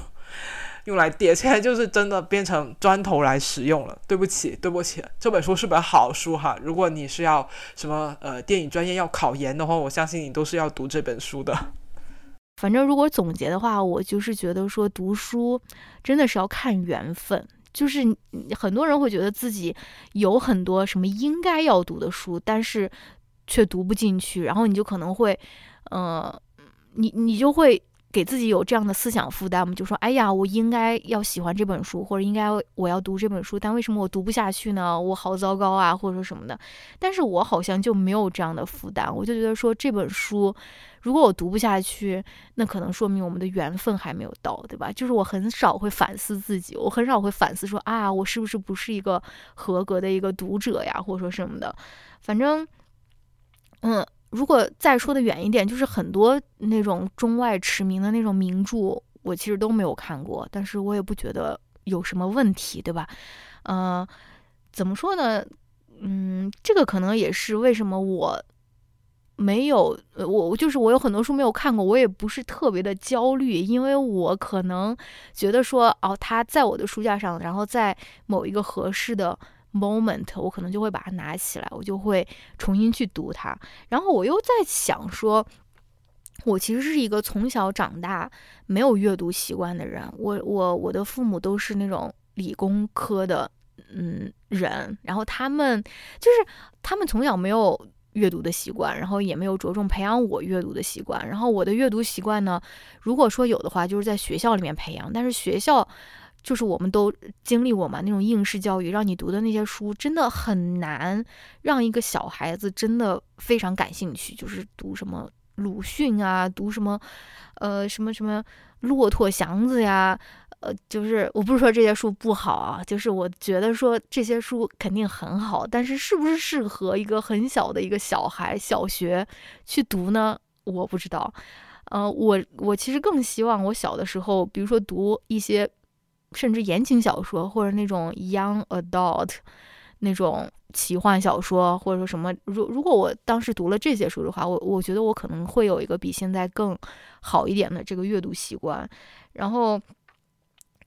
用来叠，现在就是真的变成砖头来使用了。对不起，对不起，这本书是本好书哈。如果你是要什么呃电影专业要考研的话，我相信你都是要读这本书的。反正如果总结的话，我就是觉得说读书真的是要看缘分。就是很多人会觉得自己有很多什么应该要读的书，但是却读不进去，然后你就可能会，呃，你你就会。给自己有这样的思想负担，我们就说，哎呀，我应该要喜欢这本书，或者应该我要读这本书，但为什么我读不下去呢？我好糟糕啊，或者说什么的。但是我好像就没有这样的负担，我就觉得说这本书，如果我读不下去，那可能说明我们的缘分还没有到，对吧？就是我很少会反思自己，我很少会反思说啊，我是不是不是一个合格的一个读者呀，或者说什么的。反正，嗯。如果再说的远一点，就是很多那种中外驰名的那种名著，我其实都没有看过，但是我也不觉得有什么问题，对吧？呃，怎么说呢？嗯，这个可能也是为什么我没有，我就是我有很多书没有看过，我也不是特别的焦虑，因为我可能觉得说，哦，它在我的书架上，然后在某一个合适的 moment，我可能就会把它拿起来，我就会重新去读它。然后我又在想说，我其实是一个从小长大没有阅读习惯的人，我我我的父母都是那种理工科的，嗯，人，然后他们就是他们从小没有。阅读的习惯，然后也没有着重培养我阅读的习惯。然后我的阅读习惯呢，如果说有的话，就是在学校里面培养。但是学校就是我们都经历过嘛，那种应试教育，让你读的那些书真的很难让一个小孩子真的非常感兴趣。就是读什么鲁迅啊，读什么呃什么什么骆驼祥子呀。呃，就是我不是说这些书不好啊，就是我觉得说这些书肯定很好，但是是不是适合一个很小的一个小孩小学去读呢？我不知道。呃，我我其实更希望我小的时候，比如说读一些甚至言情小说，或者那种 young adult 那种奇幻小说，或者说什么。如如果我当时读了这些书的话，我我觉得我可能会有一个比现在更好一点的这个阅读习惯，然后。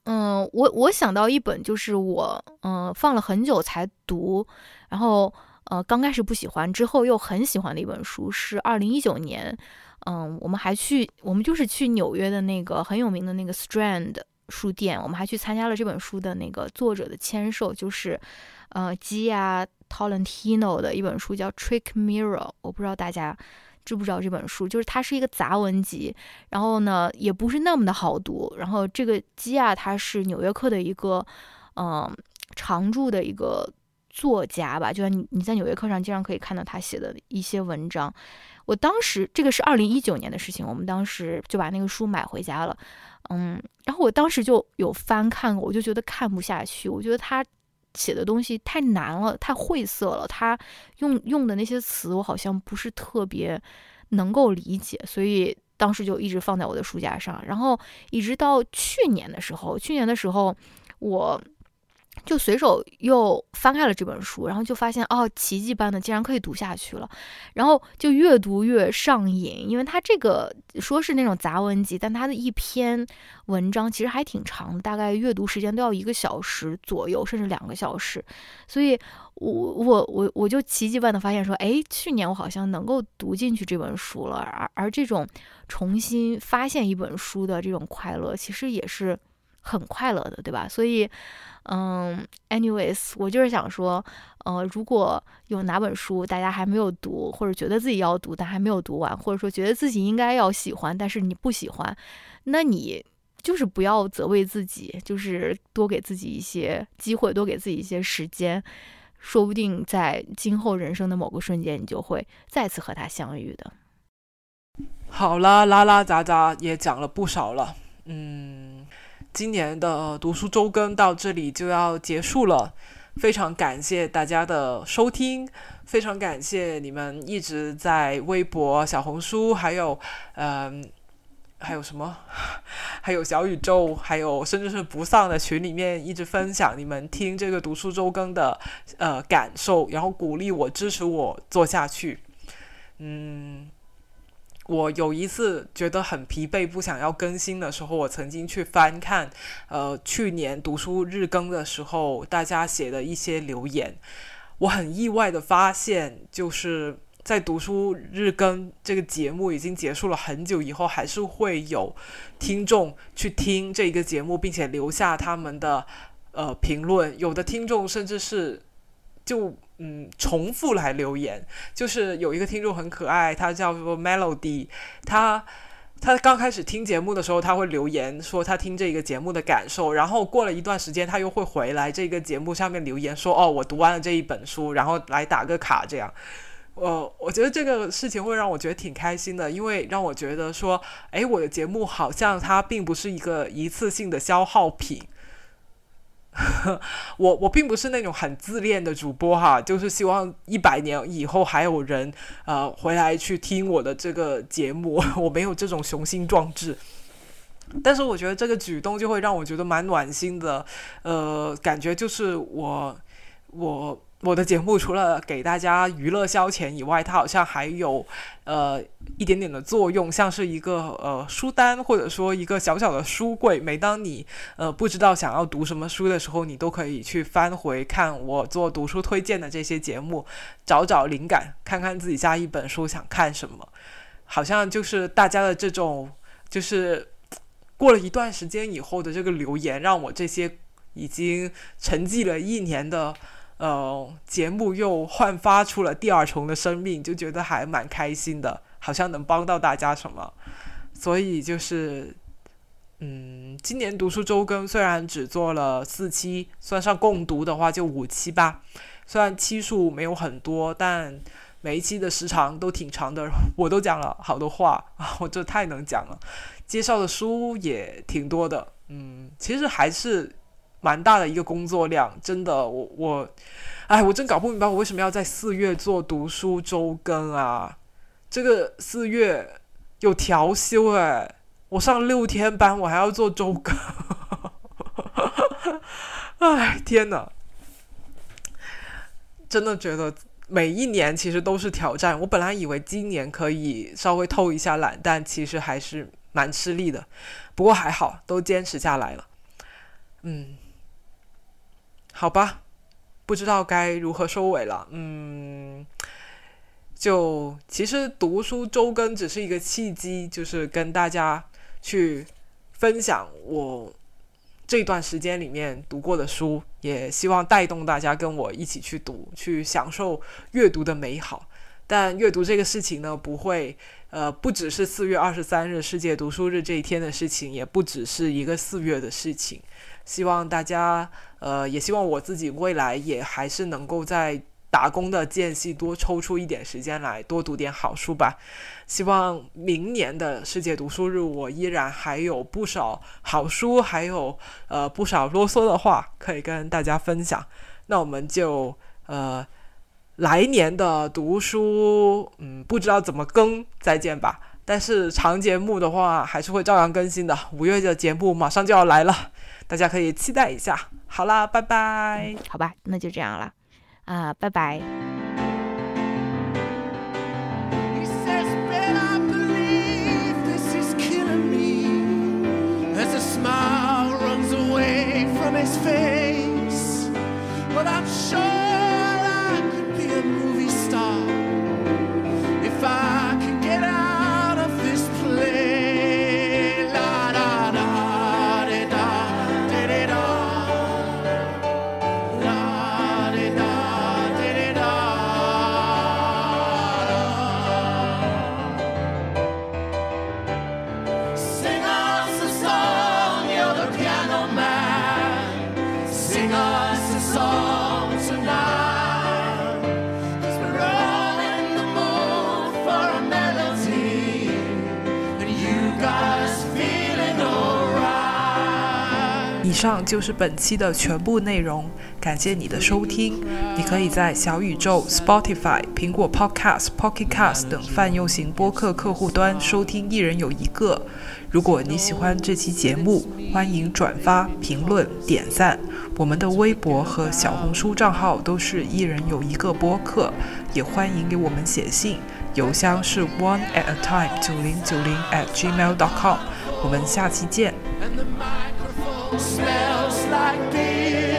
嗯，我我想到一本，就是我嗯放了很久才读，然后呃刚开始不喜欢，之后又很喜欢的一本书，是二零一九年，嗯，我们还去，我们就是去纽约的那个很有名的那个 Strand 书店，我们还去参加了这本书的那个作者的签售，就是呃基亚 Tolentino 的一本书，叫 Trick Mirror，我不知道大家。知不知道这本书？就是它是一个杂文集，然后呢，也不是那么的好读。然后这个基亚他是纽约客的一个，嗯，常驻的一个作家吧。就像你你在纽约客上经常可以看到他写的一些文章。我当时这个是二零一九年的事情，我们当时就把那个书买回家了，嗯，然后我当时就有翻看过，我就觉得看不下去，我觉得他。写的东西太难了，太晦涩了。他用用的那些词，我好像不是特别能够理解，所以当时就一直放在我的书架上。然后一直到去年的时候，去年的时候我。就随手又翻开了这本书，然后就发现哦，奇迹般的竟然可以读下去了，然后就越读越上瘾，因为它这个说是那种杂文集，但它的一篇文章其实还挺长的，大概阅读时间都要一个小时左右，甚至两个小时，所以我我我我就奇迹般的发现说，哎，去年我好像能够读进去这本书了，而而这种重新发现一本书的这种快乐，其实也是很快乐的，对吧？所以。嗯，anyways，我就是想说，呃，如果有哪本书大家还没有读，或者觉得自己要读但还没有读完，或者说觉得自己应该要喜欢，但是你不喜欢，那你就是不要责备自己，就是多给自己一些机会，多给自己一些时间，说不定在今后人生的某个瞬间，你就会再次和他相遇的。好啦，拉拉杂杂也讲了不少了，嗯。今年的读书周更到这里就要结束了，非常感谢大家的收听，非常感谢你们一直在微博、小红书，还有嗯，还有什么，还有小宇宙，还有甚至是不丧的群里面一直分享你们听这个读书周更的呃感受，然后鼓励我、支持我做下去，嗯。我有一次觉得很疲惫，不想要更新的时候，我曾经去翻看，呃，去年读书日更的时候，大家写的一些留言。我很意外的发现，就是在读书日更这个节目已经结束了很久以后，还是会有听众去听这个节目，并且留下他们的呃评论。有的听众甚至是就。嗯，重复来留言，就是有一个听众很可爱，他叫做 Melody，他他刚开始听节目的时候，他会留言说他听这个节目的感受，然后过了一段时间，他又会回来这个节目上面留言说，哦，我读完了这一本书，然后来打个卡这样。呃，我觉得这个事情会让我觉得挺开心的，因为让我觉得说，哎，我的节目好像它并不是一个一次性的消耗品。我我并不是那种很自恋的主播哈，就是希望一百年以后还有人呃回来去听我的这个节目，我没有这种雄心壮志。但是我觉得这个举动就会让我觉得蛮暖心的，呃，感觉就是我我我的节目除了给大家娱乐消遣以外，它好像还有呃一点点的作用，像是一个呃书单或者说一个小小的书柜。每当你呃不知道想要读什么书的时候，你都可以去翻回看我做读书推荐的这些节目，找找灵感，看看自己下一本书想看什么。好像就是大家的这种，就是过了一段时间以后的这个留言，让我这些已经沉寂了一年的。呃，节目又焕发出了第二重的生命，就觉得还蛮开心的，好像能帮到大家什么。所以就是，嗯，今年读书周更虽然只做了四期，算上共读的话就五期吧。虽然期数没有很多，但每一期的时长都挺长的。我都讲了好多话啊，我这太能讲了。介绍的书也挺多的，嗯，其实还是。蛮大的一个工作量，真的，我我，哎，我真搞不明白我为什么要在四月做读书周更啊？这个四月有调休哎，我上六天班，我还要做周更，哎，天呐，真的觉得每一年其实都是挑战。我本来以为今年可以稍微偷一下懒，但其实还是蛮吃力的。不过还好，都坚持下来了，嗯。好吧，不知道该如何收尾了。嗯，就其实读书周更只是一个契机，就是跟大家去分享我这段时间里面读过的书，也希望带动大家跟我一起去读，去享受阅读的美好。但阅读这个事情呢，不会呃，不只是四月二十三日世界读书日这一天的事情，也不只是一个四月的事情。希望大家，呃，也希望我自己未来也还是能够在打工的间隙多抽出一点时间来多读点好书吧。希望明年的世界读书日，我依然还有不少好书，还有呃不少啰嗦的话可以跟大家分享。那我们就呃来年的读书，嗯，不知道怎么更，再见吧。但是长节目的话，还是会照样更新的。五月的节目马上就要来了。大家可以期待一下。好啦，拜拜。好吧，那就这样了，啊，拜拜。以上就是本期的全部内容，感谢你的收听。你可以在小宇宙、Spotify、苹果 Podcast、Pocket Cast 等泛用型播客客户端收听。一人有一个。如果你喜欢这期节目，欢迎转发、评论、点赞。我们的微博和小红书账号都是一人有一个播客，也欢迎给我们写信，邮箱是 one at a time 九零九零 at gmail.com。我们下期见。Smells like beer.